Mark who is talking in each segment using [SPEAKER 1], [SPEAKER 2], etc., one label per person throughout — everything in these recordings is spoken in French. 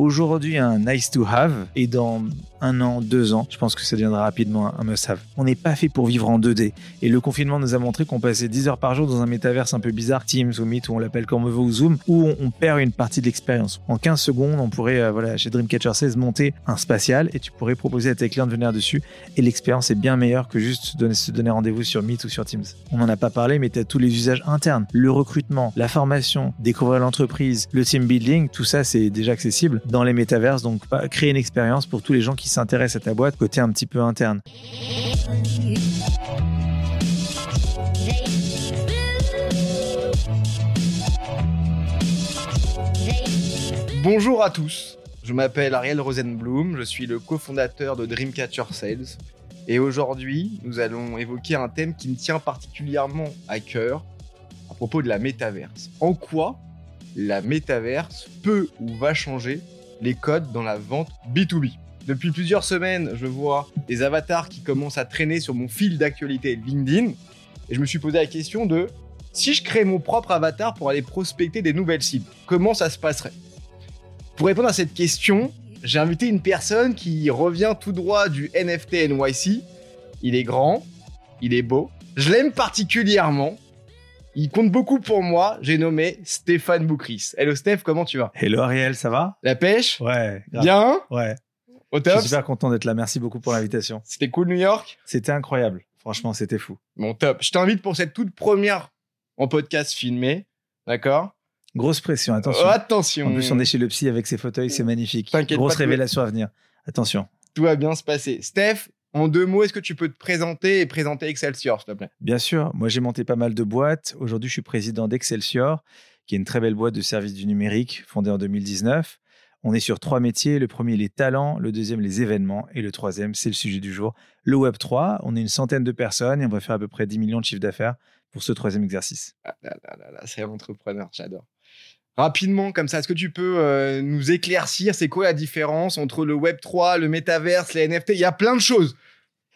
[SPEAKER 1] aujourd'hui un nice to have. Et dans un an, deux ans, je pense que ça deviendra rapidement un must have. On n'est pas fait pour vivre en 2D et le confinement nous a montré qu'on passait 10 heures par jour dans un métaverse un peu bizarre, Teams ou Meet ou on l'appelle comme on veut ou Zoom, où on, perd une partie de l'expérience. En 15 secondes, on pourrait, euh, voilà, chez Dreamcatcher 16, monter un spatial et tu pourrais proposer à tes clients de venir dessus et l'expérience est bien meilleure que juste se donner rendez-vous sur Meet ou sur Teams. On n'en a pas parlé, mais tu as tous les usages internes, le recrutement, la formation, découvrir l'entreprise, le team building, tout ça c'est déjà accessible dans les métaverses. Donc, créer une expérience pour tous les gens qui s'intéressent à ta boîte côté un petit peu interne.
[SPEAKER 2] Bonjour à tous, je m'appelle Ariel Rosenblum, je suis le cofondateur de Dreamcatcher Sales. Et aujourd'hui, nous allons évoquer un thème qui me tient particulièrement à cœur à propos de la métaverse. En quoi la métaverse peut ou va changer les codes dans la vente B2B. Depuis plusieurs semaines, je vois des avatars qui commencent à traîner sur mon fil d'actualité LinkedIn et je me suis posé la question de si je crée mon propre avatar pour aller prospecter des nouvelles cibles, comment ça se passerait? Pour répondre à cette question, j'ai invité une personne qui revient tout droit du NFT NYC. Il est grand, il est beau, je l'aime particulièrement il compte beaucoup pour moi. J'ai nommé Stéphane Boucris. Hello Steph, comment tu vas?
[SPEAKER 1] Hello Ariel, ça va?
[SPEAKER 2] La pêche?
[SPEAKER 1] Ouais.
[SPEAKER 2] Bien?
[SPEAKER 1] Ouais.
[SPEAKER 2] Au top
[SPEAKER 1] Je suis super content d'être là. Merci beaucoup pour l'invitation.
[SPEAKER 2] C'était cool New York
[SPEAKER 1] C'était incroyable. Franchement, c'était fou.
[SPEAKER 2] Bon, top. Je t'invite pour cette toute première en podcast filmé. D'accord?
[SPEAKER 1] Grosse pression, attention.
[SPEAKER 2] Oh, attention.
[SPEAKER 1] En plus, on est chez le psy avec ses fauteuils, c'est magnifique.
[SPEAKER 2] Grosse
[SPEAKER 1] révélation à venir. Attention.
[SPEAKER 2] Tout va bien se passer. Steph, en deux mots, est-ce que tu peux te présenter et présenter Excelsior, s'il te plaît?
[SPEAKER 1] Bien sûr. Moi, j'ai monté pas mal de boîtes. Aujourd'hui, je suis président d'Excelsior, qui est une très belle boîte de services du numérique fondée en 2019. On est sur trois métiers. Le premier, les talents. Le deuxième, les événements. Et le troisième, c'est le sujet du jour, le Web 3. On est une centaine de personnes et on va faire à peu près 10 millions de chiffres d'affaires pour ce troisième exercice.
[SPEAKER 2] Ah là là là, c'est entrepreneur, j'adore. Rapidement, comme ça, est-ce que tu peux euh, nous éclaircir C'est quoi la différence entre le Web 3, le métaverse, les NFT Il y a plein de choses.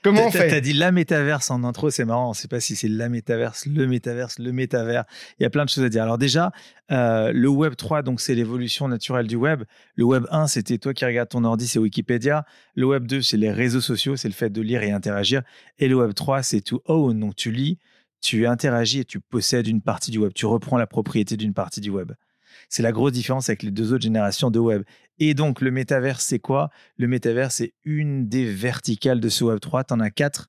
[SPEAKER 2] Comment on fait
[SPEAKER 1] T'as dit la métaverse en intro, c'est marrant. On ne sait pas si c'est la métaverse, le métaverse, le métavers. Il y a plein de choses à dire. Alors déjà, euh, le Web 3, donc c'est l'évolution naturelle du web. Le Web 1, c'était toi qui regardes ton ordi, c'est Wikipédia. Le Web 2, c'est les réseaux sociaux, c'est le fait de lire et interagir. Et le Web 3, c'est to own, donc tu lis, tu interagis et tu possèdes une partie du web. Tu reprends la propriété d'une partie du web. C'est la grosse différence avec les deux autres générations de web. Et donc, le métavers, c'est quoi? Le métavers, c'est une des verticales de ce Web 3. Tu en as quatre.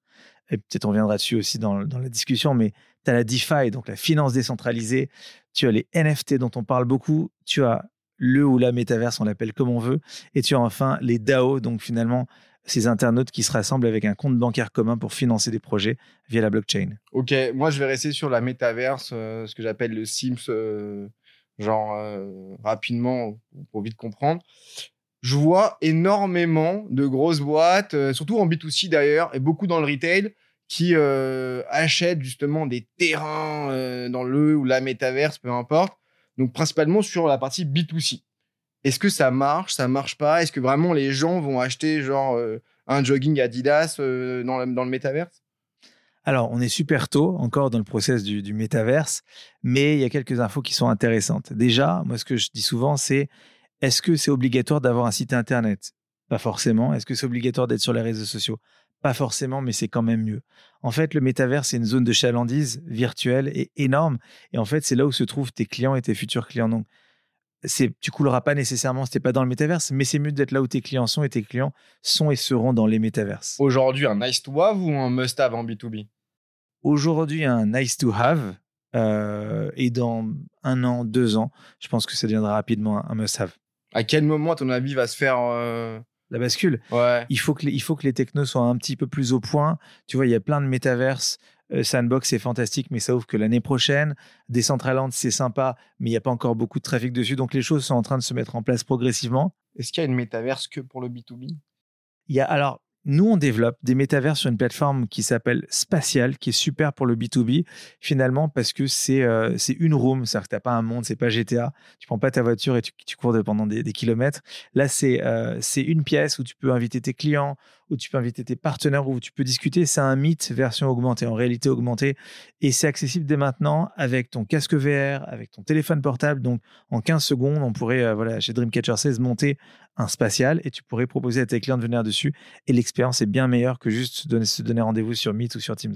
[SPEAKER 1] Et peut-être on viendra dessus aussi dans, la discussion, mais tu as la DeFi, donc la finance décentralisée. Tu as les NFT dont on parle beaucoup. Tu as le ou la métaverse, on l'appelle comme on veut. Et tu as enfin les DAO, donc finalement, ces internautes qui se rassemblent avec un compte bancaire commun pour financer des projets via la blockchain.
[SPEAKER 2] Ok, moi je vais rester sur la métaverse, euh, ce que j'appelle le Sims euh, genre euh, rapidement pour vite comprendre. Je vois énormément de grosses boîtes, euh, surtout en B2C d'ailleurs, et beaucoup dans le retail, qui euh, achètent justement des terrains dans le ou la métaverse, peu importe. Donc principalement sur la partie B2C. Est-ce que ça marche, ça marche pas? Est-ce que vraiment les gens vont acheter genre un jogging Adidas dans, dans le métaverse?
[SPEAKER 1] Alors, on est super tôt encore dans le process du, du métaverse, mais il y a quelques infos qui sont intéressantes. Déjà, moi, ce que je dis souvent, c'est est-ce que c'est obligatoire d'avoir un site internet? Pas forcément. Est-ce que c'est obligatoire d'être sur les réseaux sociaux? Pas forcément, mais c'est quand même mieux. En fait, le métaverse, c'est une zone de chalandise virtuelle et énorme. Et en fait, c'est là où se trouvent tes clients et tes futurs clients. Donc, tu couleras pas nécessairement si t'es pas dans le métaverse, mais c'est mieux d'être là où tes clients sont et tes clients sont et seront dans les métaverses.
[SPEAKER 2] Aujourd'hui, un nice to have ou un must have en B2B
[SPEAKER 1] aujourd'hui un nice to have. Euh, et dans un an, deux ans, je pense que ça deviendra rapidement un must have.
[SPEAKER 2] À quel moment, à ton avis, va se faire euh,
[SPEAKER 1] la bascule
[SPEAKER 2] ouais.
[SPEAKER 1] il, faut que les, il faut que les technos soient un petit peu plus au point. Tu vois, il y a plein de métaverses. Euh, Sandbox, c'est fantastique, mais ça ouvre que l'année prochaine. Decentraland, c'est sympa, mais il n'y a pas encore beaucoup de trafic dessus. Donc, les choses sont en train de se mettre en place progressivement.
[SPEAKER 2] Est-ce qu'il y a une métaverse que pour le B2B
[SPEAKER 1] il y a, alors, nous, on développe des métavers sur une plateforme qui s'appelle Spatial, qui est super pour le B2B, finalement, parce que c'est euh, une room, c'est-à-dire que tu pas un monde, c'est pas GTA, tu prends pas ta voiture et tu, cours pendant des, kilomètres. Là, c'est euh, c'est une pièce où tu peux inviter tes clients, où tu peux inviter tes partenaires, où tu peux discuter. C'est un mythe version augmentée, en réalité augmentée. Et c'est accessible dès maintenant avec ton casque VR, avec ton téléphone portable. Donc, en 15 secondes, on pourrait, euh, voilà, chez Dreamcatcher 16, monter un spatial et tu pourrais proposer à tes clients de venir dessus. Et l'expérience est bien meilleure que juste se donner, rendez-vous sur Meet ou sur Teams.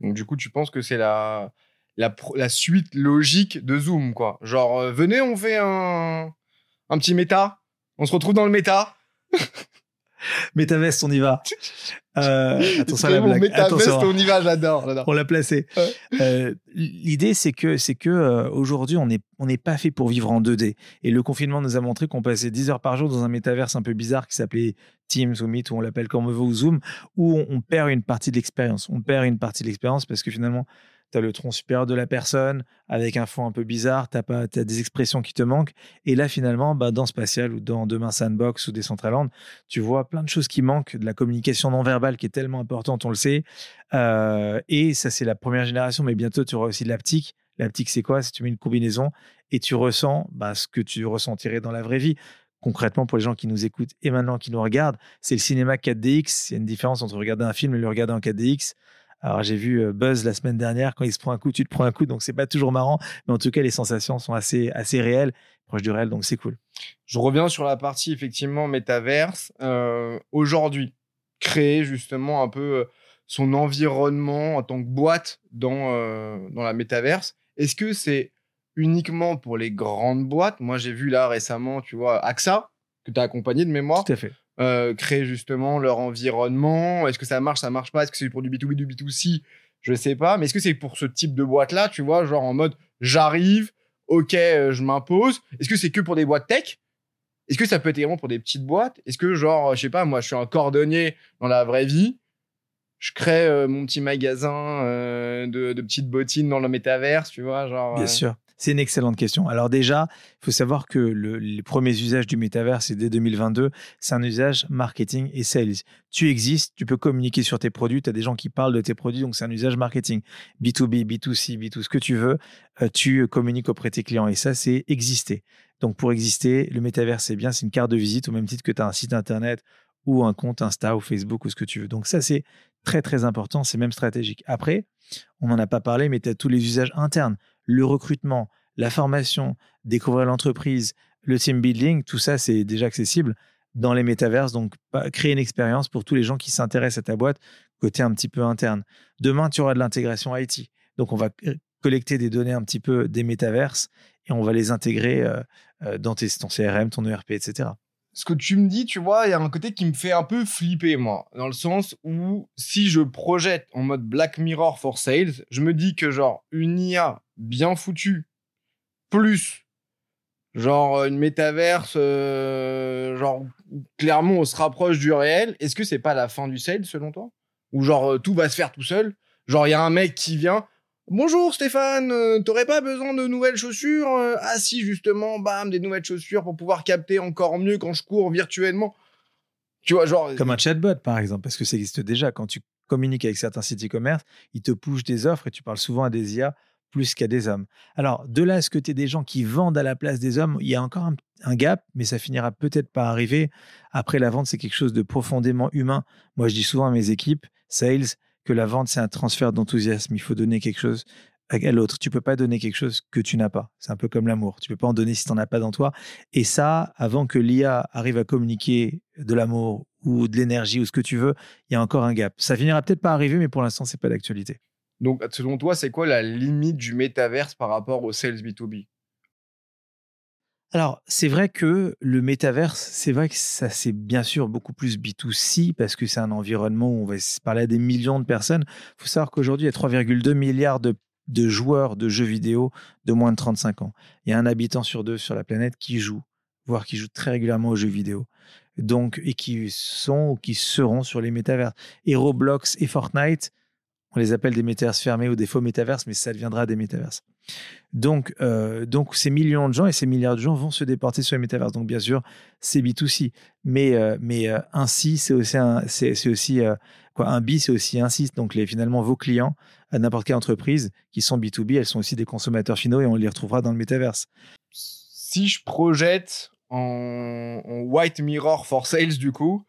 [SPEAKER 2] Donc, du coup, tu penses que c'est la, la, la, suite logique de Zoom, quoi. Genre, euh, venez, on fait un, un petit méta. On se retrouve dans le méta.
[SPEAKER 1] Métavest, on y va. Euh, attention à la blague.
[SPEAKER 2] Métavest, on y va, j'adore.
[SPEAKER 1] On l'a placé. Euh, L'idée, c'est que, c'est que euh, aujourd'hui, on n'est on pas fait pour vivre en 2D. Et le confinement nous a montré qu'on passait 10 heures par jour dans un métaverse un peu bizarre qui s'appelait Teams ou Meet, ou on l'appelle comme on veut, ou Zoom, où on, on perd une partie de l'expérience. On perd une partie de l'expérience parce que finalement, as le tronc supérieur de la personne avec un fond un peu bizarre, tu as, des expressions qui te manquent. Et là, finalement, bah, dans Spatial ou dans Demain Sandbox ou Decentraland, tu vois plein de choses qui manquent, de la communication non verbale qui est tellement importante, on le sait. Euh, et ça, c'est la première génération, mais bientôt, tu auras aussi de l'aptique. L'aptique, c'est quoi? Si tu mets une combinaison et tu ressens bah, ce que tu ressentirais dans la vraie vie concrètement pour les gens qui nous écoutent et maintenant qui nous regardent, c'est le cinéma 4DX. Il y a une différence entre regarder un film et le regarder en 4DX. Alors j'ai vu euh, Buzz la semaine dernière, quand il se prend un coup, tu te prends un coup, donc c'est pas toujours marrant, mais en tout cas les sensations sont assez, assez réelles, proches du réel, donc c'est cool.
[SPEAKER 2] Je reviens sur la partie effectivement métaverse. Euh, Aujourd'hui, créer justement un peu euh, son environnement en tant que boîte dans, euh, dans la métaverse, est-ce que c'est uniquement pour les grandes boîtes? Moi j'ai vu là récemment, tu vois, AXA, que tu as accompagné de mémoire.
[SPEAKER 1] Tout à fait.
[SPEAKER 2] Euh, créer justement leur environnement Est-ce que ça marche, ça marche pas? Est-ce que c'est pour du B2B, du B2C Je sais pas. Mais est-ce que c'est pour ce type de boîte-là, tu vois, genre en mode j'arrive, ok, euh, je m'impose Est-ce que c'est que pour des boîtes tech? Est-ce que ça peut être également pour des petites boîtes? Est-ce que, genre, je sais pas, moi, je suis un cordonnier dans la vraie vie je crée euh, mon petit magasin de, de, petites bottines dans le métaverse, tu vois, genre.
[SPEAKER 1] Bien sûr. C'est une excellente question. Alors déjà, il faut savoir que le, les premiers usages du métavers, c'est dès 2022, c'est un usage marketing et sales. Tu existes, tu peux communiquer sur tes produits, tu as des gens qui parlent de tes produits, donc c'est un usage marketing. B2B, B2C, B2, ce que tu veux, euh, tu communiques auprès de tes clients et ça, c'est exister. Donc pour exister, le métavers, c'est bien, c'est une carte de visite au même titre que tu as un site internet ou un compte Insta ou Facebook ou ce que tu veux. Donc ça, c'est très très important, c'est même stratégique. Après, on n'en a pas parlé, mais tu as tous les usages internes le recrutement, la formation, découvrir l'entreprise, le team building, tout ça, c'est déjà accessible dans les métaverses. Donc, créer une expérience pour tous les gens qui s'intéressent à ta boîte, côté un petit peu interne. Demain, tu auras de l'intégration IT. Donc, on va collecter des données un petit peu des métaverses et on va les intégrer euh, euh, dans tes, ton CRM, ton ERP, etc
[SPEAKER 2] ce que tu me dis, tu vois, il y a un côté qui me fait un peu flipper, moi. Dans le sens où, si je projette en mode Black Mirror for Sales, je me dis que, genre, une IA bien foutue, plus, genre, une métaverse, euh, genre, clairement, on se rapproche du réel, est-ce que c'est pas la fin du sales, selon toi? Ou, genre, euh, tout va se faire tout seul? Genre, il y a un mec qui vient, Bonjour Stéphane, euh, t'aurais pas besoin de nouvelles chaussures euh Ah si, justement, bam, des nouvelles chaussures pour pouvoir capter encore mieux quand je cours virtuellement. Tu vois, genre.
[SPEAKER 1] Comme un chatbot, par exemple, parce que ça existe déjà. Quand tu communiques avec certains sites e-commerce, ils te poussent des offres et tu parles souvent à des IA plus qu'à des hommes. Alors, de là à ce que tu es des gens qui vendent à la place des hommes, il y a encore un, un gap, mais ça finira peut-être par arriver. Après, la vente, c'est quelque chose de profondément humain. Moi, je dis souvent à mes équipes, sales, que la vente, c'est un transfert d'enthousiasme. Il faut donner quelque chose à l'autre. Tu peux pas donner quelque chose que tu n'as pas. C'est un peu comme l'amour. Tu peux pas en donner si tu n'en as pas dans toi. Et ça, avant que l'IA arrive à communiquer de l'amour ou de l'énergie ou ce que tu veux, il y a encore un gap. Ça finira peut-être pas arriver, mais pour l'instant, c'est pas d'actualité.
[SPEAKER 2] Donc, selon toi, c'est quoi la limite du métaverse par rapport au sales B2B
[SPEAKER 1] alors, c'est vrai que le métaverse, c'est vrai que ça, c'est bien sûr beaucoup plus B2C parce que c'est un environnement où on va parler à des millions de personnes. Il faut savoir qu'aujourd'hui, il y a 3,2 milliards de, joueurs de jeux vidéo de moins de 35 ans. Il y a un habitant sur deux sur la planète qui joue, voire qui joue très régulièrement aux jeux vidéo. Donc, et qui sont ou qui seront sur les métaverses. Et Roblox et Fortnite, on les appelle des métaverses fermés ou des faux métaverses, mais ça deviendra des métaverses. Donc, euh, donc, ces millions de gens et ces milliards de gens vont se déporter sur les métaverses. Donc, bien sûr, c'est B2C. Mais, euh, mais euh, un C, c'est aussi un, c'est, aussi, quoi, un B, c'est aussi un C. Donc, les, finalement, vos clients à n'importe quelle entreprise qui sont B2B, elles sont aussi des consommateurs finaux et on les retrouvera dans le métaverse.
[SPEAKER 2] Si je projette en White Mirror for Sales, du coup,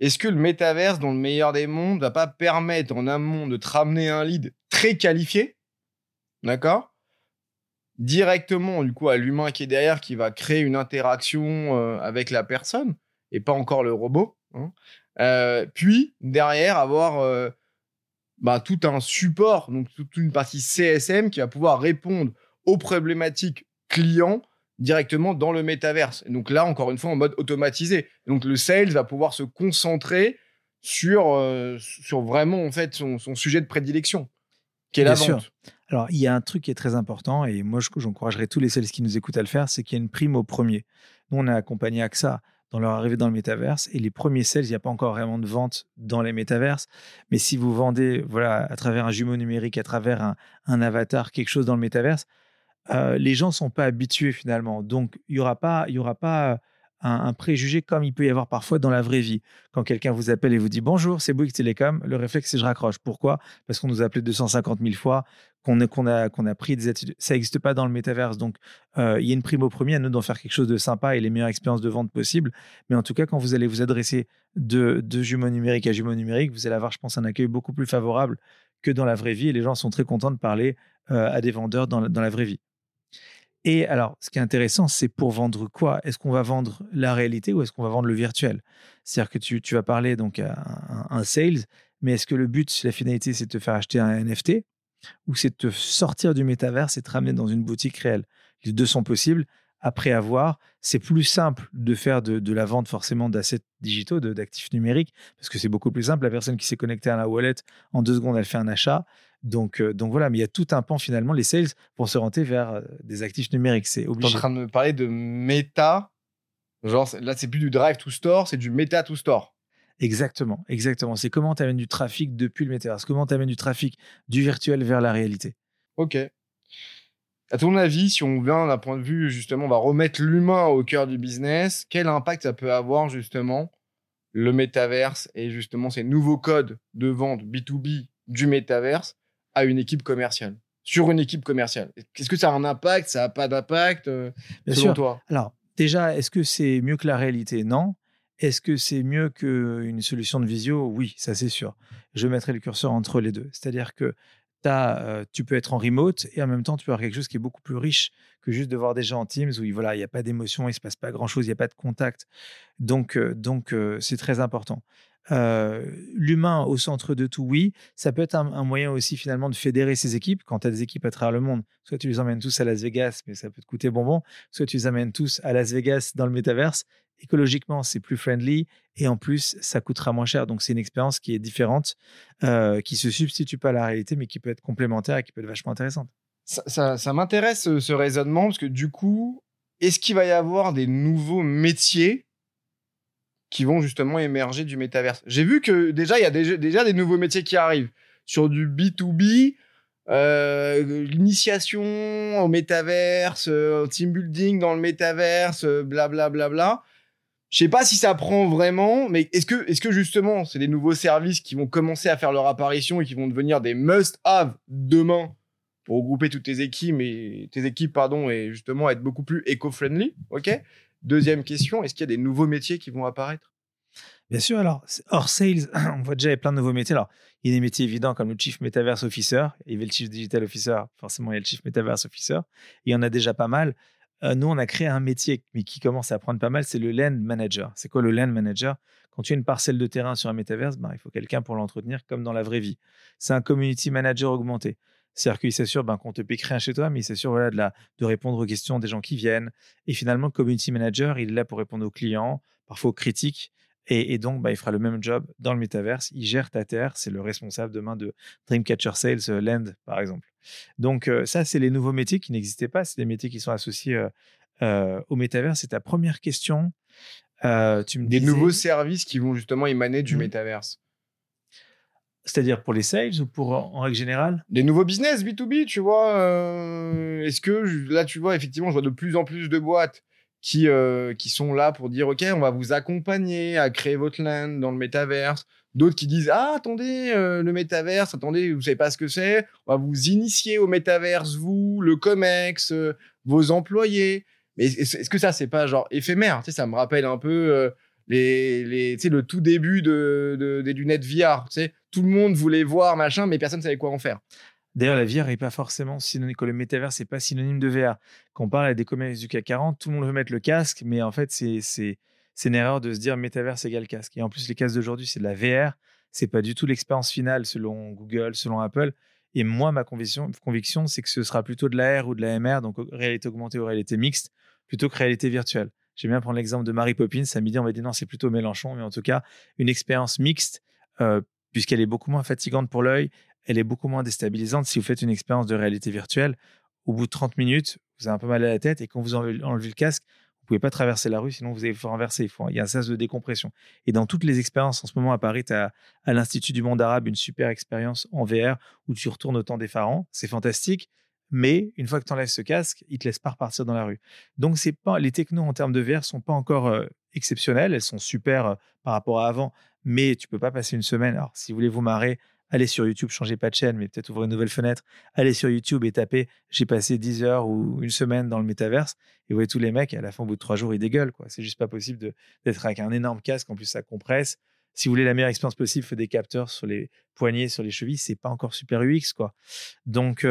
[SPEAKER 2] est-ce que le métaverse, dans le meilleur des mondes, va pas permettre en amont de te ramener un lead très qualifié, d'accord? Directement, du coup, à l'humain qui est derrière, qui va créer une interaction euh, avec la personne et pas encore le robot. hein. Euh, puis, derrière, avoir euh, bah, tout un support, donc toute une partie CSM qui va pouvoir répondre aux problématiques clients directement dans le métaverse. Donc là, encore une fois, en mode automatisé. Donc le sales va pouvoir se concentrer sur, euh, sur vraiment en fait son, son sujet de prédilection, qui est la
[SPEAKER 1] Bien sûr.
[SPEAKER 2] vente.
[SPEAKER 1] Alors, il y a un truc qui est très important, et moi, je- j'encouragerais tous les sales qui nous écoutent à le faire, c'est qu'il y a une prime au premier. Nous, on a accompagné AXA dans leur arrivée dans le métaverse, et les premiers sales, il n'y a pas encore vraiment de vente dans les métaverses, mais si vous vendez voilà, à travers un jumeau numérique, à travers un, un avatar, quelque chose dans le métaverse, euh, les gens sont pas habitués finalement. Donc, il n'y aura pas, il y aura pas un, un préjugé comme il peut y avoir parfois dans la vraie vie. Quand quelqu'un vous appelle et vous dit bonjour, c'est Bouygues Télécom, le réflexe c'est je raccroche. Pourquoi? Parce qu'on nous a appelé 250 000 fois, qu'on a, qu'on a, pris des attitudes. Ça n'existe pas dans le métaverse. Donc, euh, il y a une prime au premier à nous d'en faire quelque chose de sympa et les meilleures expériences de vente possibles. Mais en tout cas, quand vous allez vous adresser de, de jumeau numérique à jumeau numérique, vous allez avoir, je pense, un accueil beaucoup plus favorable que dans la vraie vie. Les gens sont très contents de parler euh, à des vendeurs dans dans la vraie vie. Et alors, ce qui est intéressant, c'est pour vendre quoi? Est-ce qu'on va vendre la réalité ou est-ce qu'on va vendre le virtuel? C'est-à-dire que tu, tu vas parler donc à un, sales, mais est-ce que le but, la finalité, c'est de te faire acheter un NFT ou c'est de te sortir du métaverse et te ramener dans une boutique réelle? Les deux sont possibles. Après avoir, c'est plus simple de faire de, la vente forcément d'assets digitaux, d'actifs numériques, parce que c'est beaucoup plus simple. La personne qui s'est connectée à la wallet, en deux secondes, elle fait un achat. Donc, euh, donc voilà, mais il y a tout un pan finalement, les sales, pour se renter vers euh, des actifs numériques. C'est
[SPEAKER 2] Tu es en
[SPEAKER 1] obligé.
[SPEAKER 2] train de me parler de méta. Genre, là, c'est plus du drive to store, c'est du méta to store.
[SPEAKER 1] Exactement, exactement. C'est comment tu amènes du trafic depuis le métaverse, comment tu amènes du trafic du virtuel vers la réalité.
[SPEAKER 2] Ok. À ton avis, si on vient d'un point de vue, justement, on va remettre l'humain au cœur du business, quel impact ça peut avoir, justement, le métaverse et justement ces nouveaux codes de vente B2B du métaverse à une équipe commerciale Sur une équipe commerciale. Est-ce que ça a un impact? Ça n'a pas d'impact euh,
[SPEAKER 1] Bien
[SPEAKER 2] Selon
[SPEAKER 1] sûr.
[SPEAKER 2] toi?
[SPEAKER 1] Alors, déjà, est-ce que c'est mieux que la réalité? Non. Est-ce que c'est mieux qu'une solution de visio? Oui, ça c'est sûr. Je mettrai le curseur entre les deux. C'est-à-dire que euh, tu peux être en remote et en même temps, tu peux avoir quelque chose qui est beaucoup plus riche que juste de voir des gens en Teams où il voilà, il n'y a pas d'émotion, il ne se passe pas grand-chose, il n'y a pas de contact. Donc, euh, donc euh, c'est très important. Euh, L'humain au centre de tout, oui. Ça peut être un, moyen aussi finalement de fédérer ses équipes. Quand tu as des équipes à travers le monde, soit tu les emmènes tous à Las Vegas, mais ça peut te coûter bonbon, soit tu les amènes tous à Las Vegas dans le métaverse. Écologiquement, c'est plus friendly et en plus, ça coûtera moins cher. Donc, c'est une expérience qui est différente, euh, qui se substitue pas à la réalité, mais qui peut être complémentaire et qui peut être vachement intéressante.
[SPEAKER 2] Ça, ça- ça m'intéresse ce raisonnement parce que du coup, est-ce qu'il va y avoir des nouveaux métiers qui vont justement émerger du métaverse J'ai vu que déjà, il y a déjà, des nouveaux métiers qui arrivent sur du B2B, euh, l'initiation au métaverse, euh, team building dans le métaverse, euh, blablabla. Bla, bla. Je sais pas si ça prend vraiment, mais est-ce que, est-ce que justement, c'est des nouveaux services qui vont commencer à faire leur apparition et qui vont devenir des must-have demain pour regrouper toutes tes équipes et tes équipes pardon et justement être beaucoup plus éco-friendly, ok? Deuxième question, est-ce qu'il y a des nouveaux métiers qui vont apparaître?
[SPEAKER 1] Bien sûr, alors, hors sales, on voit déjà il y a plein de nouveaux métiers. Alors, il y a des métiers évidents comme le Chief Metaverse Officer, il y avait le Chief Digital Officer, forcément, il y a le Chief Metaverse Officer. Il y en a déjà pas mal. Euh, nous, on a créé un métier, mais qui commence à prendre pas mal, c'est le Land Manager. C'est quoi le Land Manager? Quand tu as une parcelle de terrain sur un métaverse, ben, il faut quelqu'un pour l'entretenir comme dans la vraie vie. C'est un Community Manager augmenté. C'est-à-dire qu'il s'assure ben, qu'on te pique rien chez toi, mais il s'assure voilà, de, la, de répondre aux questions des gens qui viennent. Et finalement, le Community Manager, il est là pour répondre aux clients, parfois aux critiques. Et, et donc, bah, il fera le même job dans le métaverse. Il gère ta terre. C'est le responsable demain de Dreamcatcher Sales euh, Land, par exemple. Donc, euh, ça, c'est les nouveaux métiers qui n'existaient pas. C'est des métiers qui sont associés euh, euh, au métaverse. C'est ta première question. Euh, tu me
[SPEAKER 2] Des
[SPEAKER 1] disais-
[SPEAKER 2] nouveaux services qui vont justement émaner du
[SPEAKER 1] Mhm.
[SPEAKER 2] métaverse.
[SPEAKER 1] C'est-à-dire pour les sales ou pour en règle générale?
[SPEAKER 2] Des nouveaux business B2B, tu vois. euh, Est-ce que là, tu vois, effectivement, je vois de plus en plus de boîtes qui, euh, qui sont là pour dire, OK, on va vous accompagner à créer votre land dans le métaverse. D'autres qui disent, ah, attendez, euh, le métaverse, attendez, vous savez pas ce que c'est. On va vous initier au métaverse, vous, le COMEX, vos employés. Mais est-ce que ça, c'est pas genre éphémère? Tu sais, ça me rappelle un peu les, les, le tout début de, de- des lunettes VR. Tout le monde voulait voir, machin, mais personne ne savait quoi en faire.
[SPEAKER 1] D'ailleurs, la VR n'est pas forcément synonyme, que le métavers, c'est pas synonyme de VR. Quand on parle à des commerces du CAC 40, tout le monde veut mettre le casque, mais en fait, c'est, une erreur de se dire métavers égale casque. Et en plus, les casques d'aujourd'hui, c'est de la VR. C'est pas du tout l'expérience finale selon Google, selon Apple. Et moi, ma conviction, conviction c'est que ce sera plutôt de la R ou de la MR, donc réalité augmentée ou réalité mixte, plutôt que réalité virtuelle. J'aime bien prendre l'exemple de Mary Poppins. À midi, on va dire non, c'est plutôt Mélenchon, mais en tout cas, une expérience mixte, euh, puisqu'elle est beaucoup moins fatigante pour l'œil, elle est beaucoup moins déstabilisante. Si vous faites une expérience de réalité virtuelle, au bout de 30 minutes, vous avez un peu mal à la tête et quand vous enlevez le casque, vous pouvez pas traverser la rue, sinon vous allez vous renverser. Il, il y a un sas de décompression. Et dans toutes les expériences, en ce moment à Paris, tu as à l'Institut du monde arabe une super expérience en VR où tu retournes au temps des pharaons. C'est fantastique. Mais une fois que tu enlèves ce casque, il te laisse pas repartir dans la rue. Donc c'est pas les technos en termes de VR sont pas encore euh, exceptionnelles, elles sont super euh, par rapport à avant, mais tu peux pas passer une semaine. Alors si vous voulez vous marrer, allez sur YouTube, changez pas de chaîne, mais peut-être ouvrez une nouvelle fenêtre. Allez sur YouTube et tapez j'ai passé 10 heures ou une semaine dans le métaverse et vous voyez tous les mecs à la fin au bout de trois jours ils dégueulent quoi. C'est juste pas possible d'être avec un énorme casque en plus ça compresse. Si vous voulez la meilleure expérience possible, faites des capteurs sur les poignets, sur les chevilles, c'est pas encore super UX quoi. Donc,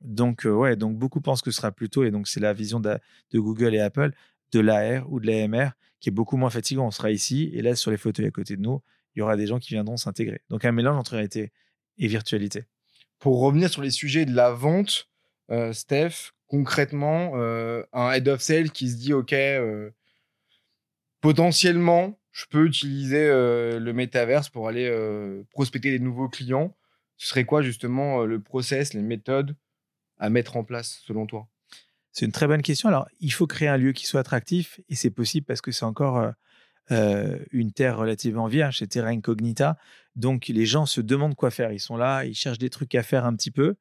[SPEAKER 1] donc ouais, donc beaucoup pensent que ce sera plutôt, et donc c'est la vision de, de Google et Apple, de l'AR ou de l'AMR, qui est beaucoup moins fatigant. On sera ici, et là, sur les fauteuils à côté de nous, il y aura des gens qui viendront s'intégrer. Donc un mélange entre réalité et virtualité.
[SPEAKER 2] Pour revenir sur les sujets de la vente, euh, Steph, concrètement, euh, un head of sale qui se dit OK, euh, potentiellement, je peux utiliser euh, le métaverse pour aller euh, prospecter des nouveaux clients. Ce serait quoi justement euh, le process, les méthodes à mettre en place selon toi?
[SPEAKER 1] C'est une très bonne question. Alors, il faut créer un lieu qui soit attractif, et c'est possible parce que c'est encore une terre relativement vierge, c'est terra incognita. Donc, les gens se demandent quoi faire. Ils sont là, ils cherchent des trucs à faire un petit peu.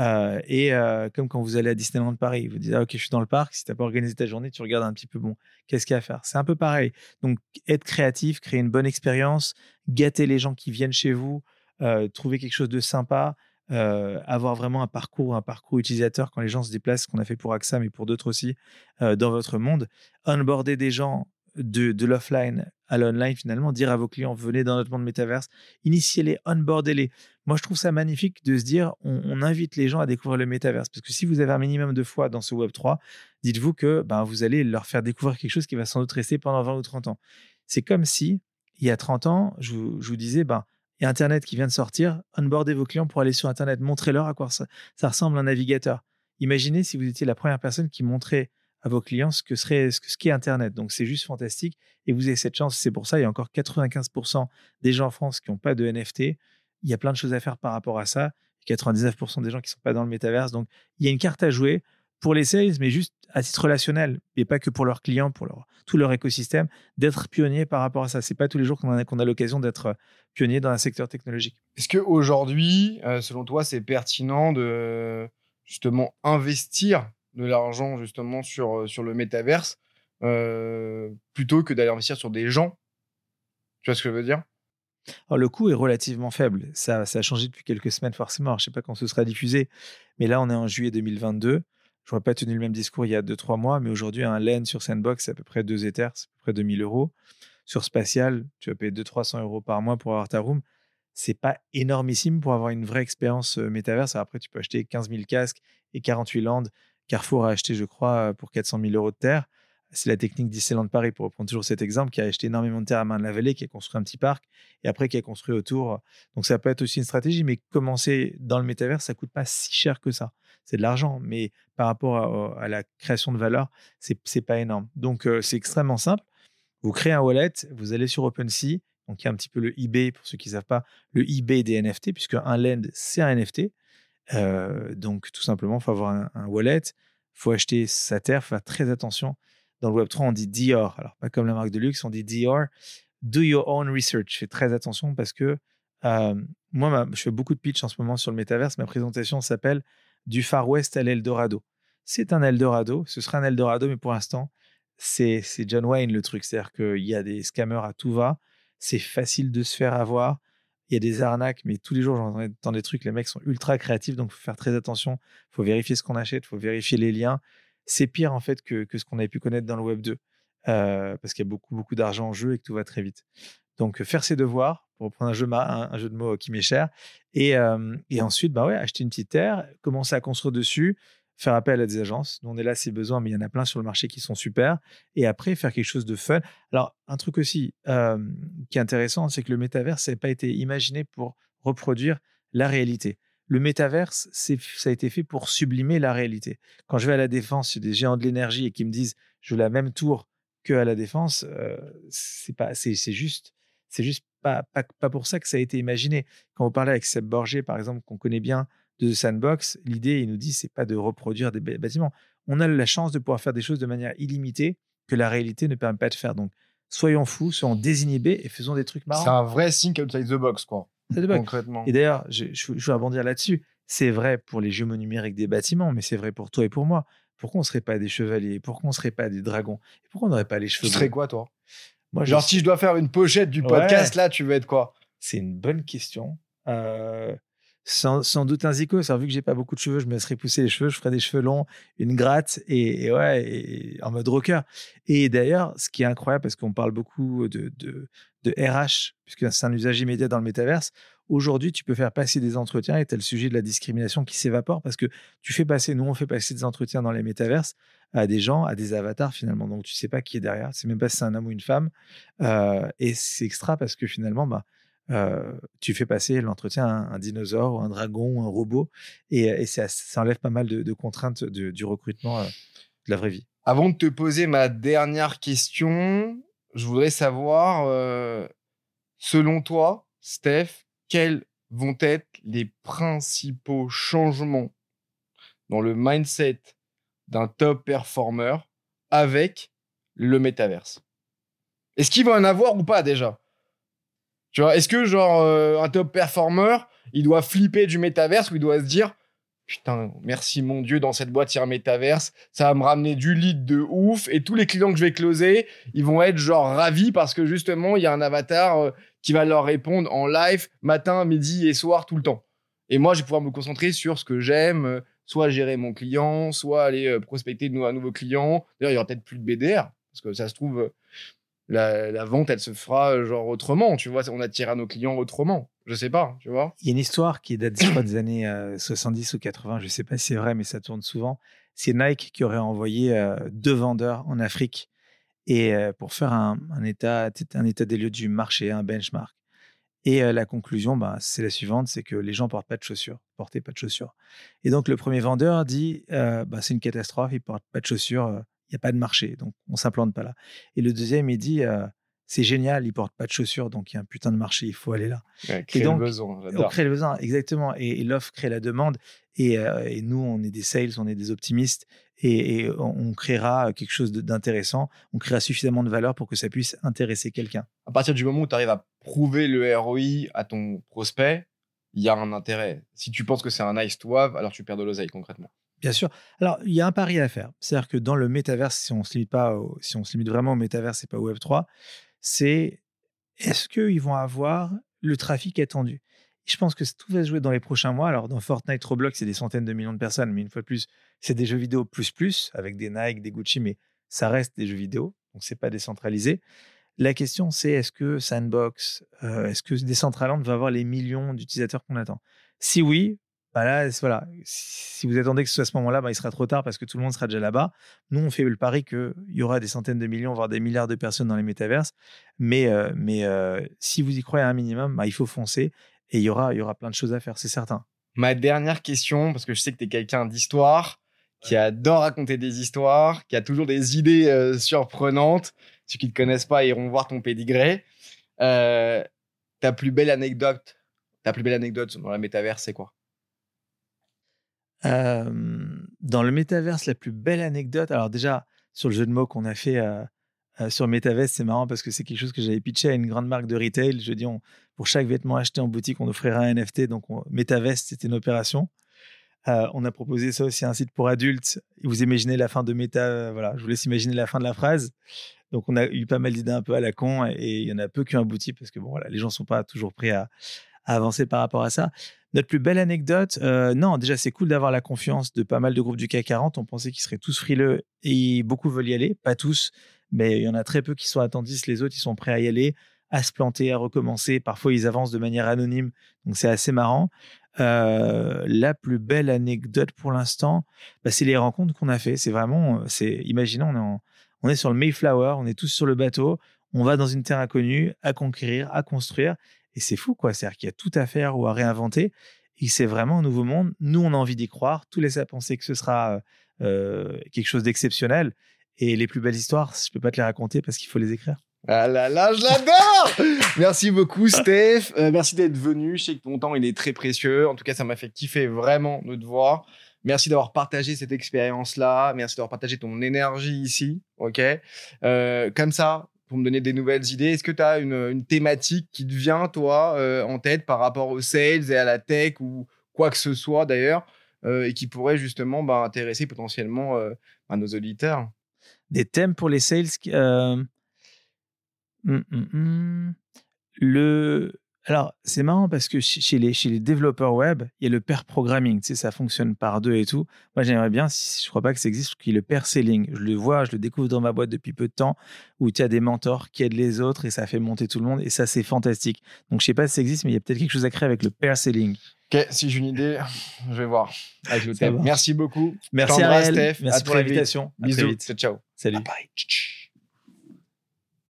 [SPEAKER 1] Euh, et euh, comme quand vous allez à Disneyland Paris, vous dites ah, ok je suis dans le parc. Si t'as pas organisé ta journée, tu regardes un petit peu bon qu'est-ce qu'il y a à faire? C'est un peu pareil. Donc être créatif, créer une bonne expérience, gâter les gens qui viennent chez vous, euh, trouver quelque chose de sympa, avoir vraiment un parcours, un parcours utilisateur quand les gens se déplacent, ce qu'on a fait pour AXA mais pour d'autres aussi dans votre monde, onboarder des gens de, de l'offline à l'online finalement, dire à vos clients venez dans notre monde métaverse, initiez-les, onboardez-les. Moi, je trouve ça magnifique de se dire on, invite les gens à découvrir le métaverse parce que si vous avez un minimum de foi dans ce Web 3, dites-vous que ben, vous allez leur faire découvrir quelque chose qui va sans doute rester pendant 20 ou 30 ans. C'est comme si, il y a 30 ans, je vous, je vous disais, ben, il y a Internet qui vient de sortir, onboardez vos clients pour aller sur Internet, montrez-leur à quoi ça, ça ressemble un navigateur. Imaginez si vous étiez la première personne qui montrait à vos clients ce que serait ce que ce qu'est Internet. Donc c'est juste fantastique et vous avez cette chance. C'est pour ça il y a encore 95% des gens en France qui n'ont pas de NFT. Il y a plein de choses à faire par rapport à ça. 99% des gens qui sont pas dans le métaverse. Donc il y a une carte à jouer pour les sales, mais juste à titre relationnel et pas que pour leurs clients, pour leur, tout leur écosystème, d'être pionnier par rapport à ça. C'est pas tous les jours qu'on a, a l'occasion d'être pionnier dans un secteur technologique.
[SPEAKER 2] Est-ce qu'aujourd'hui, euh, selon toi, c'est pertinent de justement investir de l'argent justement sur, euh, sur le métaverse euh, plutôt que d'aller investir sur des gens Tu vois ce que je veux dire?
[SPEAKER 1] Alors, le coût est relativement faible. Ça, ça a changé depuis quelques semaines, forcément. Je ne sais pas quand ce sera diffusé, mais là, on est en juillet 2022. Je n'aurais pas tenu le même discours il y a 2-3 mois, mais aujourd'hui, un LEN sur Sandbox, c'est à peu près 2 Ethers, c'est à peu près 2000 euros. Sur Spatial, tu vas payer 200-300 euros par mois pour avoir ta room. C'est pas énormissime pour avoir une vraie expérience euh, métaverse. Après, tu peux acheter 15 000 casques et 48 landes. Carrefour a acheté, je crois, pour 400 000 euros de terre. C'est la technique Disneyland Paris, pour reprendre toujours cet exemple, qui a acheté énormément de terre à main de la vallée, qui a construit un petit parc et après qui a construit autour. Donc ça peut être aussi une stratégie, mais commencer dans le métavers, ça coûte pas si cher que ça. C'est de l'argent, mais par rapport à, la création de valeur, c'est c'est pas énorme. Donc euh, c'est extrêmement simple. Vous créez un wallet, vous allez sur OpenSea, donc il y a un petit peu le eBay pour ceux qui ne savent pas, le eBay des NFT, puisque un land c'est un NFT. Euh, donc tout simplement, il faut avoir un, wallet, il faut acheter sa terre, faut faire très attention. Dans le Web3, on dit Dior. Alors, pas comme la marque de luxe, on dit Dior. Do your own research. Fais très attention parce que euh, moi, je fais beaucoup de pitch en ce moment sur le métaverse. Ma présentation s'appelle Du Far West à l'Eldorado. C'est un Eldorado. Ce sera un Eldorado, mais pour l'instant, c'est John Wayne le truc. C'est-à-dire qu'il y a des scammers à tout va. C'est facile de se faire avoir. Il y a des arnaques, mais tous les jours, j'entends des trucs. Les mecs sont ultra créatifs, donc faut faire très attention. Faut vérifier ce qu'on achète, faut vérifier les liens c'est pire en fait que, ce qu'on avait pu connaître dans le Web 2. euh, parce qu'il y a beaucoup, beaucoup d'argent en jeu et que tout va très vite. Donc, faire ses devoirs, pour reprendre un jeu, un, jeu de mots qui m'est cher, et, et ensuite, bah ouais, acheter une petite terre, commencer à construire dessus, faire appel à des agences. Nous, on est là, c'est besoin, mais il y en a plein sur le marché qui sont super. Et après, faire quelque chose de fun. Alors, un truc aussi qui est intéressant, c'est que le métavers, ça n'a pas été imaginé pour reproduire la réalité. Le métaverse, ça a été fait pour sublimer la réalité. Quand je vais à la défense, a des géants de l'énergie et qui me disent je veux la même tour que à la défense, c'est pas, c'est juste, c'est juste pas, pas, pas, pour ça que ça a été imaginé. Quand vous parlez avec Seb Borgé, par exemple, qu'on connaît bien, de Sandbox, l'idée, il nous dit, c'est pas de reproduire des bâtiments. On a la chance de pouvoir faire des choses de manière illimitée que la réalité ne permet pas de faire. Donc, soyons fous, soyons désinhibés et faisons des trucs marrants.
[SPEAKER 2] C'est un vrai think outside the box, quoi.
[SPEAKER 1] Concrètement. Et d'ailleurs, je, je, je, veux rebondir là-dessus. C'est vrai pour les jumeaux numériques des bâtiments, mais c'est vrai pour toi et pour moi. Pourquoi on ne serait pas des chevaliers? Pourquoi on ne serait pas des dragons? Et pourquoi on n'aurait pas les cheveux
[SPEAKER 2] Tu serais quoi, toi? Moi, Genre, si je dois faire une pochette du podcast, là, tu veux être quoi?
[SPEAKER 1] C'est une bonne question. Euh, sans, doute un zico. Alors, vu que j'ai pas beaucoup de cheveux, je me laisserais pousser les cheveux, je ferais des cheveux longs, une gratte et, ouais, en mode rocker. Et d'ailleurs, ce qui est incroyable, parce qu'on parle beaucoup de, de, de RH, puisque c'est un usage immédiat dans le métaverse, aujourd'hui, tu peux faire passer des entretiens et tu as le sujet de la discrimination qui s'évapore parce que tu fais passer, nous, on fait passer des entretiens dans les métaverses à des gens, à des avatars finalement. Donc, tu sais pas qui est derrière. C'est même pas si c'est un homme ou une femme. Euh, et c'est extra parce que finalement, bah, euh, tu fais passer l'entretien à un, dinosaure un dragon un robot et, ça, enlève pas mal de, contraintes du recrutement euh, de la vraie vie.
[SPEAKER 2] Avant de te poser ma dernière question, je voudrais savoir, euh, selon toi, Steph, quels vont être les principaux changements dans le mindset d'un top performer avec le métaverse? Est-ce qu'il va en avoir ou pas déjà? Tu vois, est-ce que genre euh, un top performer, il doit flipper du métaverse ou il doit se dire putain, merci mon dieu, dans cette boîte il y a un métaverse, ça va me ramener du lead de ouf et tous les clients que je vais closer, ils vont être genre ravis parce que justement il y a un avatar euh, qui va leur répondre en live matin, midi et soir tout le temps. Et moi je vais pouvoir me concentrer sur ce que j'aime, euh, soit gérer mon client, soit aller prospecter de nouveaux, nouveaux clients. D'ailleurs il y aura peut-être plus de BDR parce que ça se trouve la, vente, elle se fera euh, genre autrement, tu vois. On attirera nos clients autrement. Je sais pas, tu vois.
[SPEAKER 1] Il y a une histoire qui date des années 70 euh, ou 80, je sais pas si c'est vrai, mais ça tourne souvent. C'est Nike qui aurait envoyé euh, deux vendeurs en Afrique et pour faire un, état, un état des lieux du marché, un benchmark. Et la conclusion, bah, c'est la suivante, c'est que les gens portent pas de chaussures, portaient pas de chaussures. Et donc le premier vendeur dit, bah, c'est une catastrophe, ils portent pas de chaussures il n'y a pas de marché, donc on s'implante pas là. Et le deuxième, il dit, euh, c'est génial, il porte pas de chaussures, donc il y a un putain de marché, il faut aller là.
[SPEAKER 2] créer le besoin,
[SPEAKER 1] On crée le besoin, exactement. Et, l'offre crée la demande. Euh, et, nous, on est des sales, on est des optimistes, et, on, créera quelque chose d'intéressant, on créera suffisamment de valeur pour que ça puisse intéresser quelqu'un.
[SPEAKER 2] À partir du moment où tu arrives à prouver le ROI à ton prospect, il y a un intérêt. Si tu penses que c'est un nice to have, alors tu perds de l'oseille concrètement.
[SPEAKER 1] Bien sûr. Alors, il y a un pari à faire. C'est-à-dire que dans le métaverse, si on se limite pas, si on se limite vraiment au métaverse et pas au Web 3, c'est est-ce qu'ils vont avoir le trafic attendu? Je pense que tout va se jouer dans les prochains mois. Alors, dans Fortnite, Roblox, c'est des centaines de millions de personnes, mais une fois de plus, c'est des jeux vidéo plus plus avec des Nike, des Gucci, mais ça reste des jeux vidéo, donc c'est pas décentralisé. La question, c'est est-ce que Sandbox, euh, est-ce que Decentraland va avoir les millions d'utilisateurs qu'on attend? Si oui, bah là, voilà, si vous attendez que ce soit à ce moment-là, bah, il sera trop tard parce que tout le monde sera déjà là-bas. Nous, on fait le pari qu'il y aura des centaines de millions, voire des milliards de personnes dans les métaverses. Mais, euh, mais euh, si vous y croyez un minimum, bah, il faut foncer et il y aura, y aura plein de choses à faire, c'est certain.
[SPEAKER 2] Ma dernière question, parce que je sais que tu es quelqu'un d'histoire, qui adore raconter des histoires, qui a toujours des idées euh, surprenantes. Ceux qui ne te connaissent pas iront voir ton pédigré. ta plus belle anecdote, ta plus belle anecdote dans la métaverse, c'est quoi?
[SPEAKER 1] Dans le métaverse, la plus belle anecdote, alors déjà, sur le jeu de mots qu'on a fait sur Metaverse, c'est marrant parce que c'est quelque chose que j'avais pitché à une grande marque de retail. Je dis, pour chaque vêtement acheté en boutique, on offrira un NFT. Donc, on, c'était une opération. on a proposé ça aussi à un site pour adultes. vous imaginez la fin de Meta. voilà, je vous laisse imaginer la fin de la phrase. Donc, on a eu pas mal d'idées un peu à la con et il y en a peu qui ont abouti parce que bon, voilà, les gens sont pas toujours prêts à avancer par rapport à ça. Notre plus belle anecdote, euh, non, déjà c'est cool d'avoir la confiance de pas mal de groupes du CAC 40. On pensait qu'ils seraient tous frileux et beaucoup veulent y aller, pas tous, mais il y en a très peu qui sont attentifs. Les autres, ils sont prêts à y aller, à se planter, à recommencer. Parfois, ils avancent de manière anonyme, donc c'est assez marrant. Euh, la plus belle anecdote pour l'instant, bah, c'est les rencontres qu'on a fait. C'est vraiment, c'est, imaginons, on est sur le Mayflower, on est tous sur le bateau, on va dans une terre inconnue à conquérir, à construire, et c'est fou, quoi. C'est-à-dire qu'il y a tout à faire ou à réinventer, et c'est vraiment un nouveau monde. Nous, on a envie d'y croire, tout laisse à penser que ce sera euh, quelque chose d'exceptionnel. Et les plus belles histoires, je peux pas te les raconter parce qu'il faut les écrire.
[SPEAKER 2] Ah là là, je l'adore Merci beaucoup, Steph. Euh, merci d'être venu. Je sais que ton temps, il est très précieux. En tout cas, ça m'a fait kiffer vraiment de te voir. Merci d'avoir partagé cette expérience-là. Merci d'avoir partagé ton énergie ici. OK? Euh, Comme ça, pour me donner des nouvelles idées, est-ce que tu as une, thématique qui te vient, toi, euh, en tête par rapport aux sales et à la tech ou quoi que ce soit d'ailleurs, et qui pourrait justement bah, intéresser potentiellement à nos auditeurs?
[SPEAKER 1] Des thèmes pour les sales Mmh, mmh, mmh. Le... Alors, c'est marrant parce que chez les, chez les développeurs web, il y a le pair programming, tu sais, ça fonctionne par deux et tout. Moi, j'aimerais bien, si, je crois pas que ça existe, qu'il y ait le pair selling. Je le vois, je le découvre dans ma boîte depuis peu de temps, où tu as des mentors qui aident les autres et ça fait monter tout le monde et ça, c'est fantastique. Donc, je sais pas si ça existe, mais il y a peut-être quelque chose à créer avec le pair selling.
[SPEAKER 2] Ok, si j'ai une idée, je vais voir. Merci beaucoup.
[SPEAKER 1] Merci Ariel. Merci pour l'invitation.
[SPEAKER 2] Bisous. Ciao, ciao.
[SPEAKER 1] Salut.